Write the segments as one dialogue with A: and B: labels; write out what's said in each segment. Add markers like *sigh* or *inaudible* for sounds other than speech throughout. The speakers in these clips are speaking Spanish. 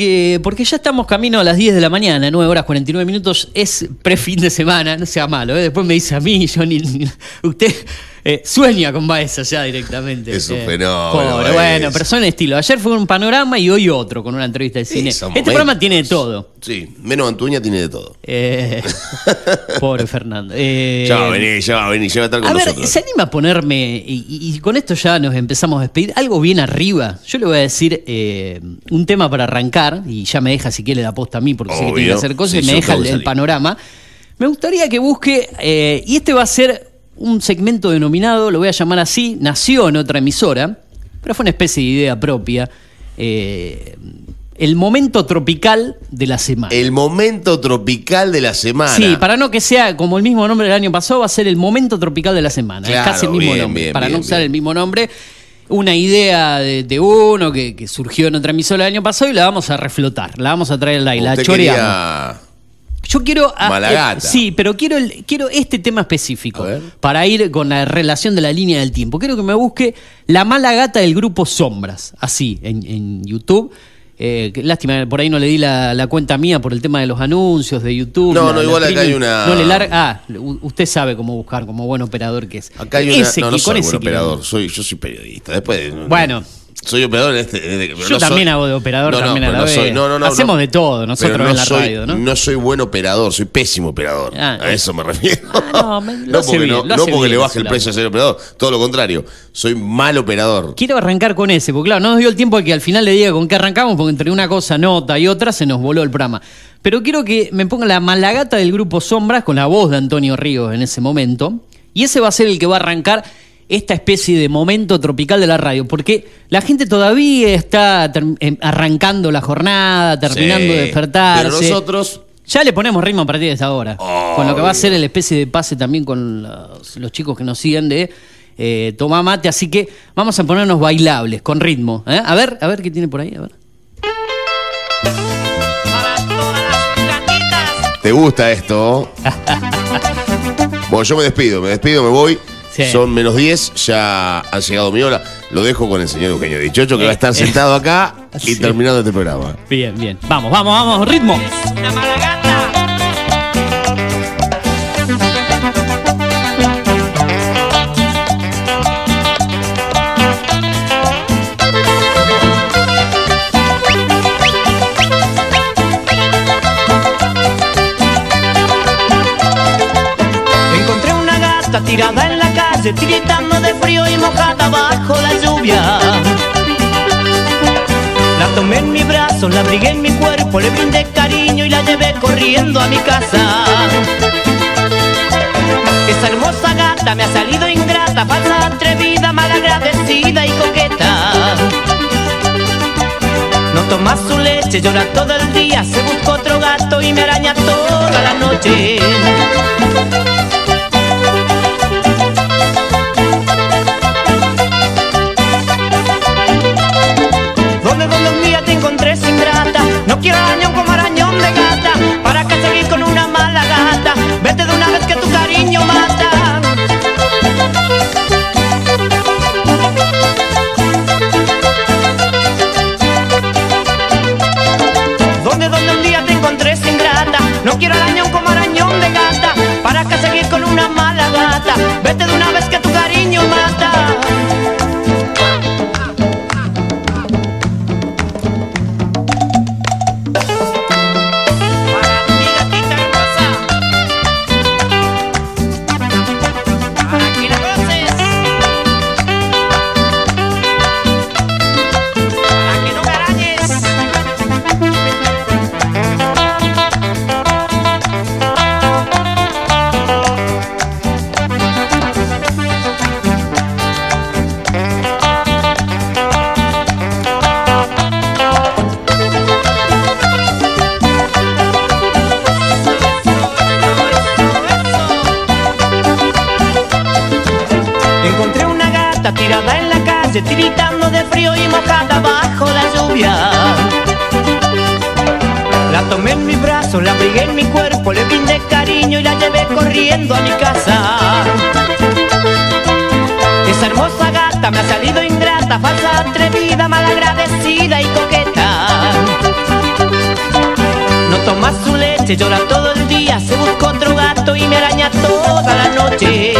A: porque, porque ya estamos camino a las 10 de la mañana, 9 horas 49 minutos. Es pre-fin de semana, no sea malo. ¿eh? Después me dice a mí, yo ni. Usted eh, sueña con Baeza ya directamente.
B: Es un
A: Eh,
B: fenómeno,
A: pobre, bueno, pero son estilo. Ayer fue un panorama y hoy otro con una entrevista de cine. Este programa
B: momentos.
A: tiene de todo.
B: Sí, menos Antuña tiene de todo.
A: Eh, *laughs* pobre Fernando. Eh,
B: ya va a venir, ya va a venir, ya va a estar con
A: a ver,
B: nosotros.
A: ¿se anima a ponerme, y, con esto ya nos empezamos a despedir, algo bien arriba? Yo le voy a decir un tema para arrancar, y ya me deja si quiere la posta a mí, porque sé que tiene que hacer cosas,
B: Sí,
A: y me deja el, panorama. Me gustaría que busque, y este va a ser un segmento denominado, lo voy a llamar así, nació en otra emisora, pero fue una especie de idea propia. eh, el momento tropical de la semana.
B: El momento tropical de la semana.
A: Sí, para no que sea como el mismo nombre del año pasado, va a ser el momento tropical de la semana. es casi el mismo
B: bien,
A: nombre.
B: bien,
A: para
B: bien,
A: no usar el mismo nombre. Una idea de, de uno que, que surgió en otra emisora el año pasado y la vamos a reflotar. La vamos a traer al aire. La choreamos.
B: quería-
A: Yo quiero. ah,
B: Malagata.
A: eh, sí, pero quiero, el- quiero este tema específico. Para ir con la relación de la línea del tiempo. Quiero que me busque la mala gata del grupo Sombras. Así, en, en YouTube. Eh, que lástima, por ahí no le di la, la cuenta mía por el tema de los anuncios de YouTube.
B: No,
A: la-
B: no, igual acá hay una-
A: No le larga. Ah, usted sabe cómo buscar, como buen operador que es.
B: Acá hay una.
A: Ese
B: no,
A: que-
B: no
A: con
B: soy buen
A: que-
B: operador, soy, yo soy periodista. Después, no-
A: Bueno.
B: Soy operador en este. en este-
A: Yo
B: no
A: también
B: soy-
A: hago de operador
B: No, no,
A: también a
B: pero
A: la
B: no soy- no, no, no,
A: Hacemos
B: no.
A: de todo nosotros en la
B: soy,
A: radio, ¿no?
B: soy buen operador, soy pésimo operador.
A: Ah,
B: a
A: eh.
B: eso me refiero.
A: Ah, no, *laughs* me-
B: no porque,
A: bien,
B: no, no porque
A: bien
B: le baje el
A: lado.
B: precio a ser operador, todo lo contrario. Soy mal operador.
A: Quiero arrancar con ese, porque claro, no nos dio el tiempo de que al final le diga con qué arrancamos, porque entre una cosa, nota y otra se nos voló el programa. Pero quiero que me ponga la malagata del grupo Sombras con la voz de Antonio Ríos en ese momento. Y ese va a ser el que va a arrancar esta especie de momento tropical de la radio, porque la gente todavía está em, arrancando la jornada, terminando
B: Sí,
A: de despertarse.
B: Pero nosotros.
A: Ya le ponemos ritmo a partir de esta hora.
B: Obvio.
A: Con lo que va a ser el especie de pase también con los, los chicos que nos siguen de eh, Toma Mate. Así que vamos a ponernos bailables, con ritmo. ¿eh? A ver, a ver qué tiene por ahí. A ver.
B: ¿Te gusta esto? *laughs* bueno, yo me despido, me despido, me voy.
A: Sí.
B: Son menos 10, ya ha llegado mi hora. Lo dejo con el señor Eugenio Dichocho, que
A: Eh,
B: va a estar
A: eh.
B: sentado acá *laughs* y
A: Sí.
B: terminando este programa.
A: Bien, bien. Vamos, vamos, vamos, ritmo.
C: Una mala gata. Encontré una gata tirada calle, tiritando de frío y mojada bajo la lluvia. La tomé en mi brazo, la abrigué en mi cuerpo, le brindé cariño y la llevé corriendo a mi casa. Esa hermosa gata me ha salido ingrata, falsa, atrevida, malagradecida y coqueta. No toma su leche, llora todo el día, se busca otro gato y me araña toda la noche. Donde un día te encontré sin grata No quiero arañón como arañón de gata ¿Para qué seguir con una mala gata? Vete de una vez que tu cariño mata calle, tiritando de frío y mojada bajo la lluvia. La tomé en mi brazo, la abrigué en mi cuerpo, le brindé cariño y la llevé corriendo a mi casa. Esa hermosa gata me ha salido ingrata, falsa, atrevida, malagradecida y coqueta. Se llora todo el día, se busca otro gato y me araña toda la noche.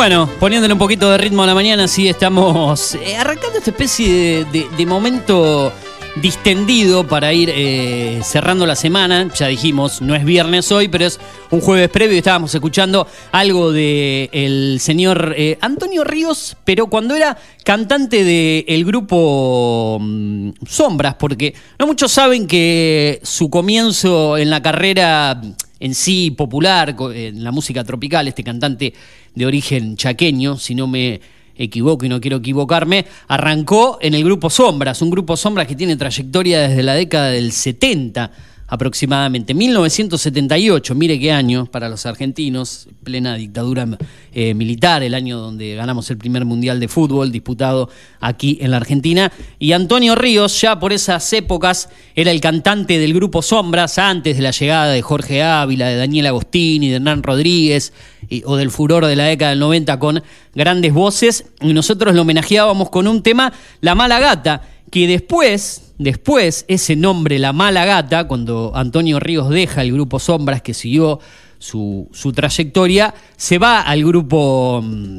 A: Bueno, poniéndole un poquito de ritmo a la mañana, sí estamos eh, arrancando esta especie de, de- de momento distendido para ir eh, cerrando la semana. Ya dijimos, no es viernes hoy, pero es un jueves previo estábamos escuchando algo de señor eh, Antonio Ríos, pero cuando era cantante del grupo mm, Sombras, porque no muchos saben que su comienzo en la carrera en sí popular, en la música tropical, este cantante de origen chaqueño, si no me equivoco y no quiero equivocarme, arrancó en el grupo Sombras, un grupo Sombras que tiene trayectoria desde la década del 70 aproximadamente, 1978, mire qué año para los argentinos, plena dictadura eh, militar, el año donde ganamos el primer mundial de fútbol disputado aquí en la Argentina, y Antonio Ríos ya por esas épocas era el cantante del grupo Sombras, antes de la llegada de Jorge Ávila, de Daniel Agostini, de Hernán Rodríguez, o del furor de la década del 90 con grandes voces, y nosotros lo homenajeábamos con un tema, La Mala Gata, que después, después, ese nombre, La Mala Gata, cuando Antonio Ríos deja el grupo Sombras que siguió su, su trayectoria, se va al grupo mm,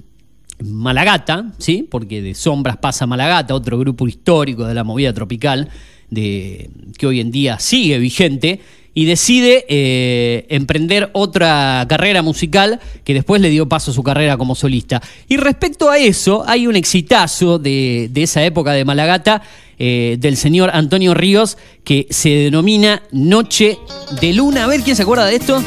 A: Malagata, ¿sí? Porque de Sombras pasa Malagata, otro grupo histórico de la movida tropical, de, que hoy en día sigue vigente, y decide eh, emprender otra carrera musical que después le dio paso a su carrera como solista. Y respecto a eso, hay un exitazo de, de esa época de Malagata, eh, del señor Antonio Ríos, que se denomina Noche de Luna. A ver, ¿quién se acuerda de esto?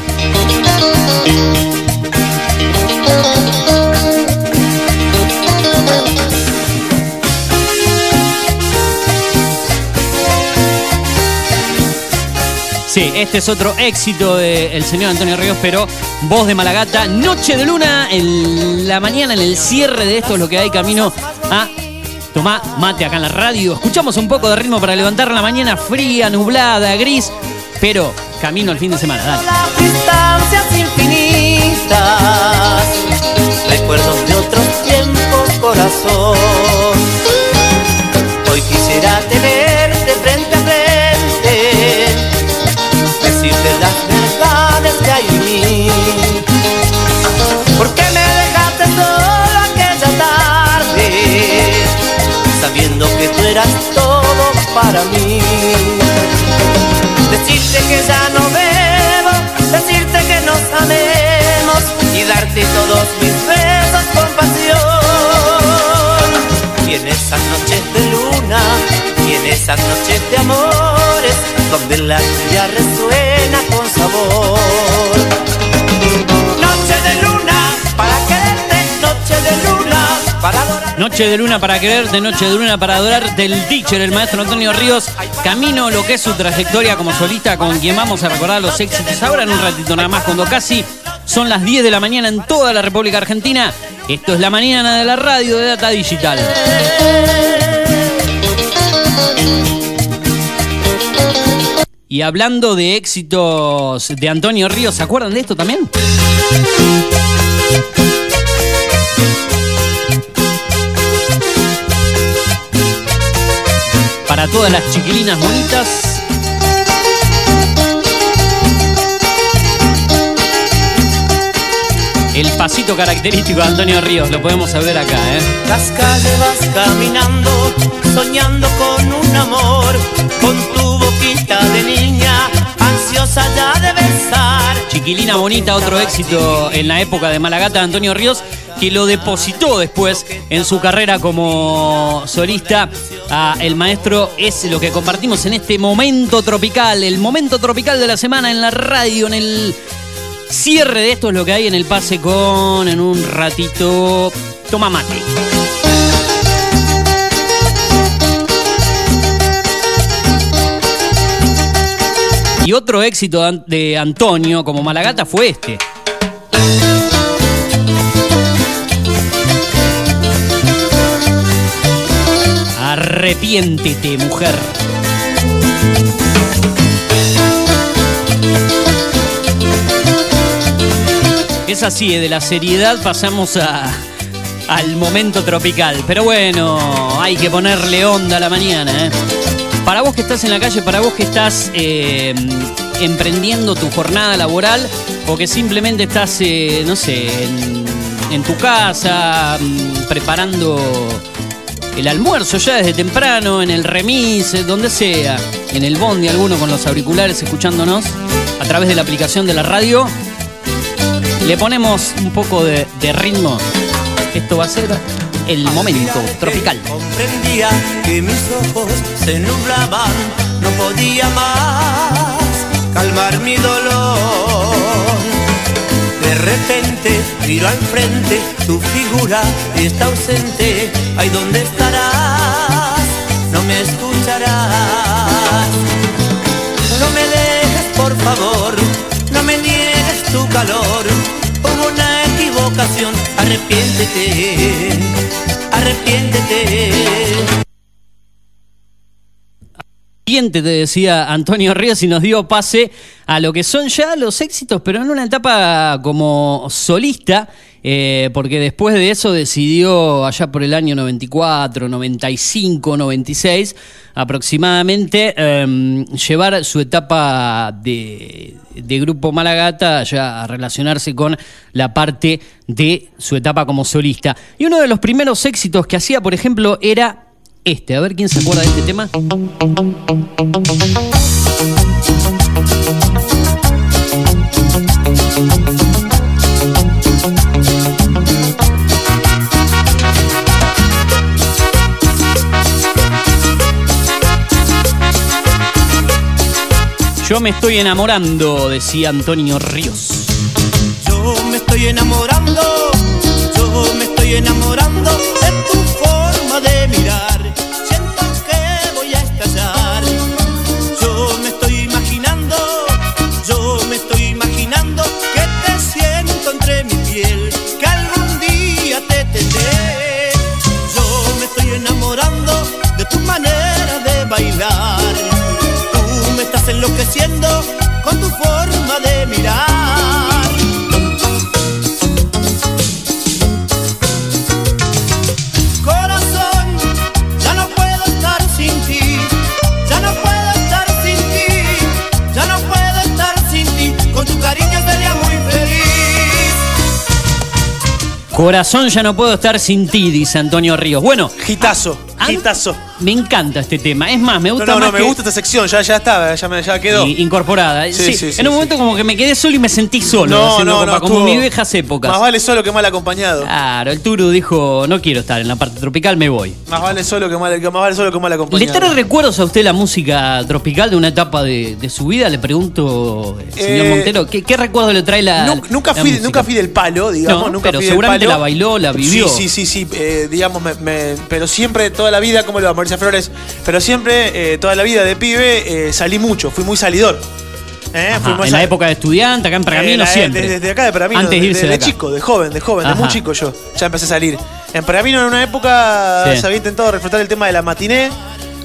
A: Sí, este es otro éxito del señor Antonio Ríos, pero voz de Malagata, Noche de Luna, en la mañana, en el cierre de esto es lo que hay camino a tomar mate acá en la radio. Escuchamos un poco de ritmo para levantar la mañana fría, nublada, gris, pero camino al fin de semana. Dale.
C: Distancias de tiempos. Noche de luna, para quererte, noche de luna, para adorar.
A: Noche de luna para quererte, noche de luna para adorar del teacher, el maestro Antonio Ríos. Camino lo que es su trayectoria como solista, con quien vamos a recordar los éxitos ahora en un ratito nada más, cuando casi son las 10 de la mañana en toda la República Argentina. Esto es la mañana de la radio de Data Digital. Y hablando de éxitos de Antonio Ríos, ¿se acuerdan de esto también? Para todas las chiquilinas bonitas. El pasito característico de Antonio Ríos, lo podemos ver acá, ¿eh?
C: Las calles vas caminando, soñando con un amor, con tu boquita de niña, ansiosa ya de besar.
A: Chiquilina Bonita, otro éxito en la época de Malagata de Antonio Ríos, que lo depositó después en su carrera como solista. a el maestro es lo que compartimos en este momento tropical, el momento tropical de la semana en la radio, en el Cierre de esto es lo que hay en el pase con en un ratito. Toma mate. Y otro éxito de Antonio como Malagata fue este. Arrepiéntete, mujer. Es así, de la seriedad pasamos a, al momento tropical. Pero bueno, hay que ponerle onda a la mañana. ¿eh? Para vos que estás en la calle, para vos que estás eh, emprendiendo tu jornada laboral o que simplemente estás, eh, no sé, en, tu casa mm, preparando el almuerzo ya desde temprano, en el remis, eh, donde sea, en el bondi alguno con los auriculares escuchándonos a través de la aplicación de la radio, le ponemos un poco de, de ritmo. Esto va a ser el momento tropical.
C: Comprendía que mis ojos se nublaban, no podía más calmar mi dolor. De repente miro al frente, tu figura está ausente. Ay, ¿dónde estarás? No me escucharás. No me dejes, por favor, tu calor. Hubo una equivocación, arrepiéntete, arrepiéntete.
A: Siguiente, te decía Antonio Ríos, y nos dio pase a lo que son ya los éxitos, pero en una etapa como solista, eh, porque después de eso decidió allá por el año 94, 95, 96 aproximadamente eh, llevar su etapa de, de grupo Malagata ya a relacionarse con la parte de su etapa como solista. Y uno de los primeros éxitos que hacía, por ejemplo, era este. A ver quién se acuerda de este tema. Yo me estoy enamorando, decía Antonio Ríos.
C: Yo me estoy enamorando, yo me estoy enamorando
A: Corazón, ya no puedo estar sin ti, dice Antonio Ríos. Bueno,
D: Gitazo,
A: ah,
D: gitazo.
A: me encanta este tema. Es más, me
D: No,
A: gusta
D: no,
A: más
D: no, me
A: que-
D: gusta esta sección, ya, ya está, ya, me, ya quedó.
A: incorporada.
D: Sí,
A: Sí,
D: sí,
A: en un momento como que me quedé solo y me sentí solo.
D: No, no,
A: copa,
D: no.
A: como mis viejas épocas.
D: Más vale solo que mal acompañado.
A: Claro, el Turu dijo, no quiero estar en la parte tropical, me voy.
D: Más vale solo que mal, más vale solo que mal
A: ¿Le
D: acompañado.
A: trae recuerdos a usted la música tropical de una etapa de, de su vida? Le pregunto, eh, señor
D: Eh,
A: Montero, ¿qué, qué recuerdo le trae la
D: Nun- nunca,
A: la
D: fui,
A: música?
D: nunca fui del palo, digamos.
A: No,
D: nunca
A: pero
D: fui del
A: seguramente
D: palo.
A: la bailó, la vivió.
D: Sí, sí, sí, sí. eh, digamos, me, me- pero siempre, toda la vida, como lo va Mauricio Flores, pero siempre, eh, toda la vida de pibe, eh, salí mucho, fui muy salidor. Eh,
A: Ajá,
D: fui muy
A: en la
D: sal-
A: época de estudiante, acá en Pergamino,
D: Eh, la-
A: siempre.
D: Desde, desde acá de Pergamino,
A: Antes de
D: de,
A: irse
D: de,
A: de
D: de
A: acá.
D: chico, de joven, de joven, de muy chico yo. Ya empecé a salir. En Pergamino en una época
A: Sí.
D: se había intentado reflotar el tema de la matiné.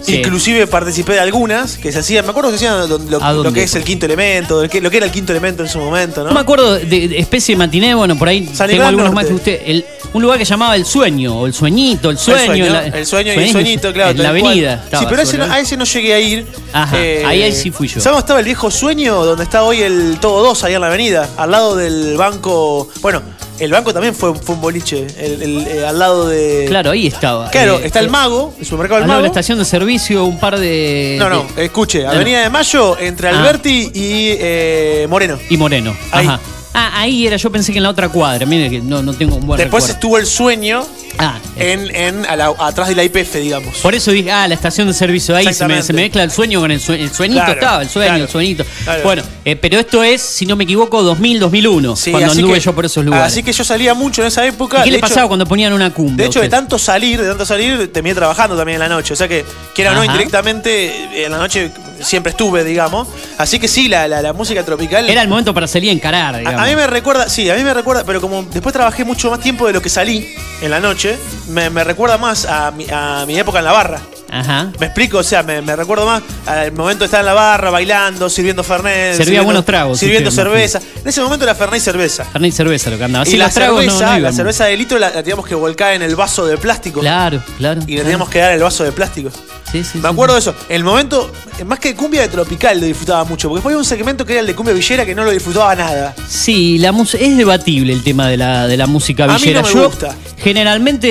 A: Sí.
D: Inclusive participé de algunas que se hacían, me acuerdo que se hacían lo, que es el quinto elemento, lo que, lo que era el quinto elemento en su momento, ¿no?
A: No me acuerdo de, de especie de matiné, bueno, por ahí
D: San
A: tengo algunos más que usted. El- un lugar que llamaba El Sueño, o El Sueñito, El Sueño.
D: el sueño,
A: la-
D: el sueño y el sueñito, claro.
A: En la avenida.
D: Sí, pero a ese, no, a ese no llegué a ir. Eh,
A: Ajá, ahí- ahí sí fui yo.
D: ¿Sabes estaba el viejo sueño? Donde está hoy el Todo 2, ahí en la avenida. Al lado del banco. Bueno, el banco también fue, fue un boliche. el- el- eh, al lado de.
A: Claro, ahí estaba.
D: Claro,
A: Eh,
D: está el mago, el supermercado
A: al
D: del
A: lado de
D: mago.
A: la estación de servicio, un par de.
D: No, no,
A: de-
D: escuche,
A: no.
D: Avenida de Mayo, entre
A: Ah.
D: Alberti y eh, Moreno.
A: Y Moreno.
D: Ahí.
A: Ajá. Ah, ahí era, yo pensé que en la otra cuadra. Mire que no, no tengo un buen
D: Después
A: recuerdo.
D: estuvo el sueño
A: Ah, eh,
D: en, en a la- atrás de la IPF, digamos.
A: por eso dije, ah, la estación de servicio, ahí se me, se me mezcla el sueño con el, sue- el sueñito,
D: Claro,
A: estaba, el sueño,
D: claro,
A: el sueñito.
D: claro.
A: Bueno, eh, pero esto es, si no me equivoco, 2000, 2001,
D: Sí,
A: cuando anduve
D: que-
A: yo por esos lugares.
D: Así que yo salía mucho en esa época.
A: ¿Y qué
D: de
A: le
D: hecho-
A: pasaba cuando ponían una cumbia?
D: De hecho, de tanto salir, de tanto salir, terminé trabajando también en la noche. O sea que, quiera o no, indirectamente, en la noche siempre estuve, digamos. Así que sí, la, la- la música tropical.
A: Era el momento para salir a encarar, digamos.
D: A, a mí me recuerda, sí, a mí me recuerda, pero como después trabajé mucho más tiempo de lo que salí en la noche, me, me recuerda más a mi, a mi época en la barra.
A: Ajá.
D: Me explico, o sea, me, me recuerdo más al momento de estar en la barra, bailando, sirviendo Fernet.
A: Servía
D: sirviendo-
A: buenos tragos,
D: Sirviendo
A: usted,
D: cerveza. En ese momento era Fernet y cerveza.
A: Fernet y cerveza lo que andaba.
D: y
A: Sí,
D: la
A: los tragos no-
D: cerveza,
A: no
D: la cerveza de litro la, la teníamos que volcar en el vaso de plástico.
A: Claro, claro.
D: Y le
A: claro.
D: teníamos que dar el vaso de plástico.
A: Sí, sí,
D: Me acuerdo
A: sí.
D: de eso. El momento, más que cumbia de tropical, lo disfrutaba mucho. Porque después había un segmento que era el de cumbia villera que no lo disfrutaba nada.
A: Sí, la es debatible el tema de la, de la música
D: A mí
A: villera.
D: no me
A: Yo
D: gusta.
A: generalmente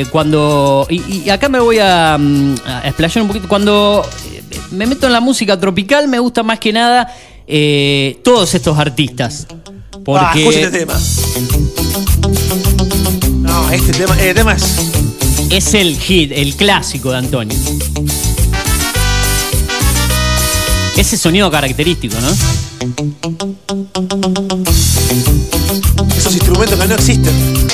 A: eh, cuando... Y, y acá me voy a explayar un poquito. Cuando eh, me meto en la música tropical me gusta más que nada eh, todos estos artistas. Porque...
D: Ah, este tema. No, este tema, este tema es.
A: Es el hit, el clásico de Antonio. Ese sonido característico, ¿no?
D: Esos instrumentos que no existen.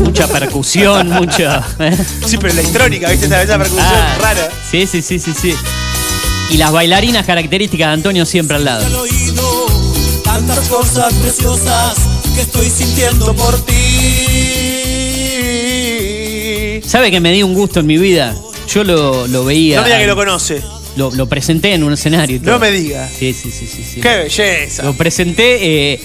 A: Mucha percusión, *laughs* mucha. ¿eh?
D: Sí, pero electrónica, ¿viste? Esa, esa percusión
A: Ah,
D: rara.
A: Sí, sí, sí, sí, sí. Y las bailarinas características de Antonio siempre al lado.
E: al oído tantas cosas preciosas que estoy sintiendo por ti.
A: ¿Sabe que me di un gusto en mi vida? Yo lo, lo veía.
D: No me diga que lo conoce.
A: lo, lo presenté en un escenario. y
D: No me diga.
A: Sí, sí, sí, sí. sí.
D: Qué belleza.
A: Lo presenté. eh,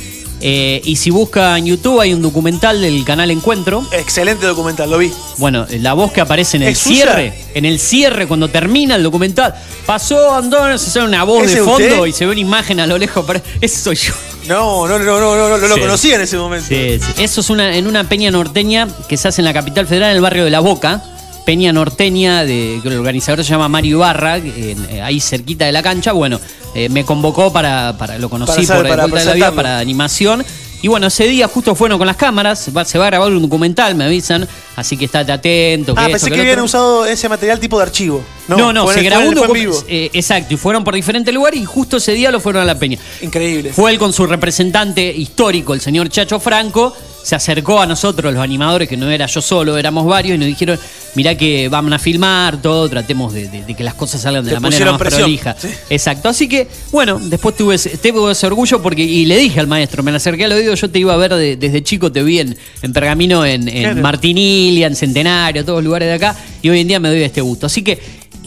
A: eh, y si busca en YouTube hay un documental del canal Encuentro.
D: Excelente documental, lo vi.
A: Bueno, la voz que aparece en el cierre, en el cierre, cuando termina el documental, pasó Antonio, se sale una voz
D: ¿Ese
A: de fondo
D: usted?
A: y se ve una imagen a lo lejos. pero *laughs* Ese soy yo.
D: No, no, no, no, no, no, no lo
A: Sí.
D: conocía en ese momento.
A: Sí, sí. Eso es una, en una peña norteña que se hace en la capital federal, en el barrio de La Boca. Peña norteña, de, que el organizador se llama Mario Ibarra, en- eh, ahí cerquita de la cancha. Bueno, eh, me convocó para, para lo conocí
D: Para
A: por el Vuelta de la Vida, para animación. Y bueno, ese día justo fueron con las cámaras, va- se va a grabar un documental, me avisan, así que estate atento.
D: Ah,
A: esto,
D: pensé que habían
A: otro.
D: usado ese material tipo de archivo.
A: No, no, se grabó un documental.
D: vivo.
A: exacto, y fueron por diferentes lugares y justo ese día lo fueron a la peña.
D: Increíble.
A: Fue él con su representante histórico, el señor Chacho Franco, se acercó a nosotros, los animadores, que no era yo solo, éramos varios, y nos dijeron, mirá que van a filmar todo, tratemos de, de- de que las cosas salgan de
D: Te
A: la manera más
D: presión,
A: prolija.
D: sí.
A: Exacto. Así que, bueno, después tuve ese, tuve ese orgullo porque, y le dije al maestro, me le acerqué al oído, yo te iba a ver de- desde chico, te vi en, en Pergamino, en, en
D: Claro.
A: Martinilia, en Centenario, todos los lugares de acá, y hoy en día me doy este gusto. Así que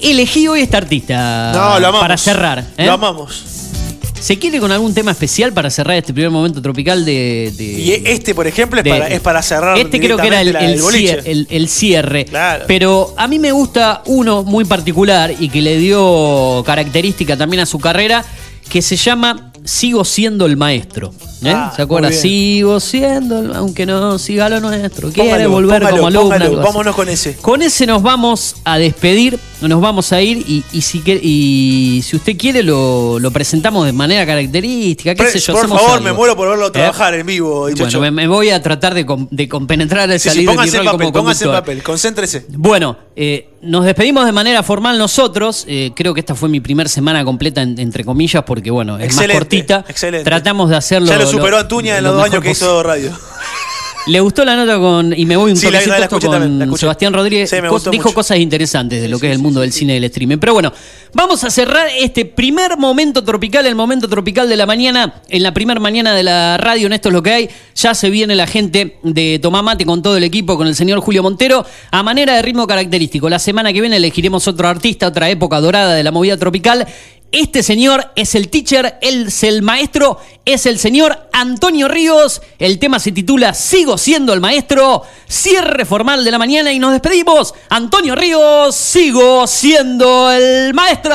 A: elegí hoy este artista
D: No, lo amamos.
A: para cerrar. ¿eh?
D: Lo amamos.
A: ¿Se quiere con algún tema especial para cerrar este primer momento tropical de. de-
D: Y este, por ejemplo, es,
A: de-
D: para, es para cerrar.
A: Este creo que era el, el
D: boliche.
A: cier- el- el cierre.
D: Claro.
A: Pero a mí me gusta uno muy particular y que le dio característica también a su carrera, que se llama Sigo siendo el maestro. ¿Eh?
D: Ah,
A: ¿Se acuerda? Sigo siendo, aunque no siga lo nuestro. Quiere
D: Póngalo,
A: volver
D: póngalo,
A: como alumno.
D: póngalo, vámonos con ese.
A: Con ese nos vamos a despedir, nos vamos a ir y, y si, que- y si usted quiere lo, lo presentamos de manera característica, qué
D: Pre-
A: sé yo.
D: por favor,
A: algo.
D: me muero por verlo
A: ¿Eh?
D: trabajar en vivo,
A: Bueno, me, me voy a tratar de, com- de compenetrar el
D: Sí, sí,
A: salir de mi
D: póngase
A: rol
D: papel,
A: como
D: póngase en papel, concéntrese.
A: Bueno, eh, nos despedimos de manera formal nosotros. eh, creo que esta fue mi primera semana completa, en- entre comillas, porque bueno, es
D: Excelente,
A: más cortita.
D: excelente.
A: Tratamos de hacerlo.
D: Lo superó Antuña en
A: lo
D: los dos años que hizo radio. *laughs*
A: Le gustó la nota con. Y me voy un
D: Sí, la- la- escuché
A: con
D: también, la escuché.
A: Sebastián Rodríguez.
D: Sí, gustó
A: dijo
D: mucho.
A: cosas interesantes de lo que es el mundo del cine y del streaming. Pero bueno, vamos a cerrar este primer momento tropical, el momento tropical de la mañana, en la primera mañana de la radio, en esto es lo que hay. Ya se viene la gente de Tomamate con todo el equipo, con el señor Julio Montero, a manera de ritmo característico. La semana que viene elegiremos otro artista, otra época dorada de la movida tropical. Este señor es el teacher, él es el maestro, es el señor Antonio Ríos. El tema se titula Sigo siendo el maestro. Cierre formal de la mañana y nos despedimos. Antonio Ríos, sigo siendo el maestro.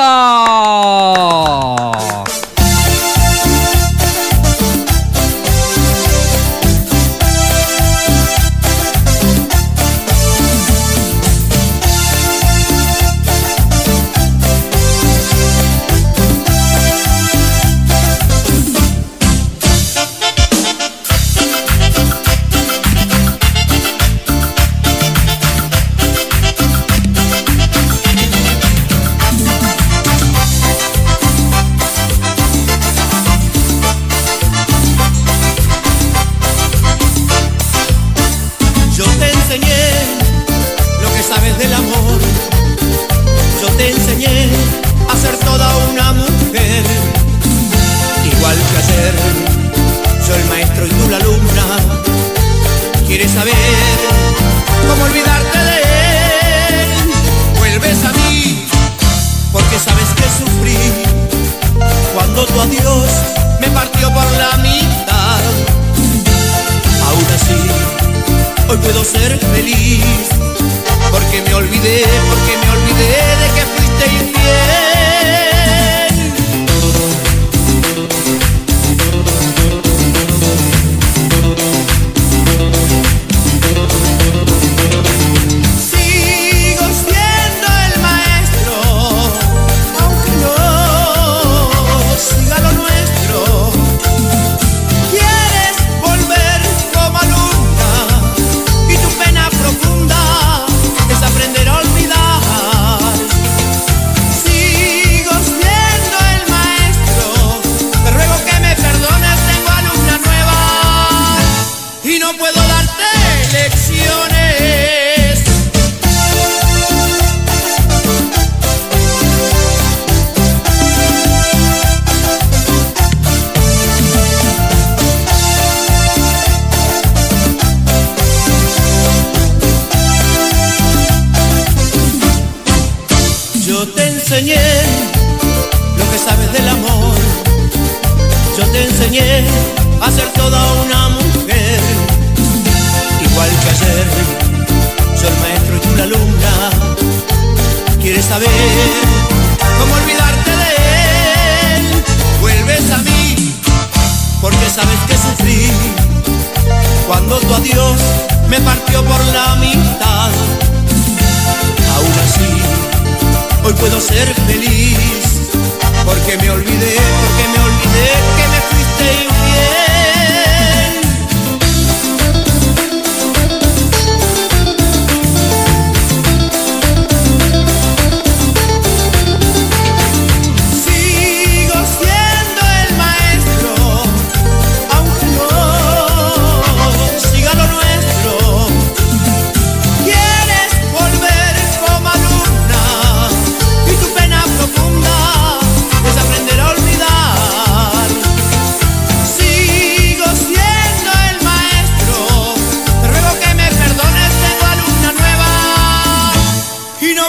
E: Enseñé lo que sabes del amor. Yo te enseñé a
C: ser toda una mujer. Igual que ayer, soy el maestro y tú la alumna. ¿Quieres saber cómo olvidarte de él? Vuelves a mí, porque sabes que sufrí cuando tu adiós me partió por la mitad. Puedo ser feliz. Porque me olvidé, porque me olvidé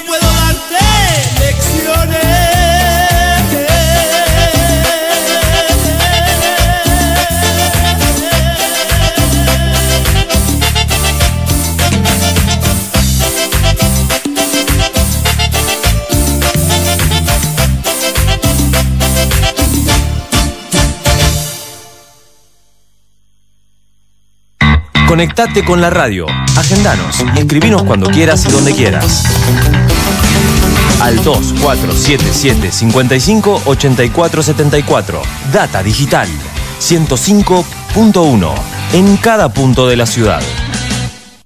C: puedo darte.
F: Conectate con la radio, agendanos y escribinos cuando quieras y donde quieras. Al 2477 55 84 74. Data Digital 105.1 en cada punto de la ciudad.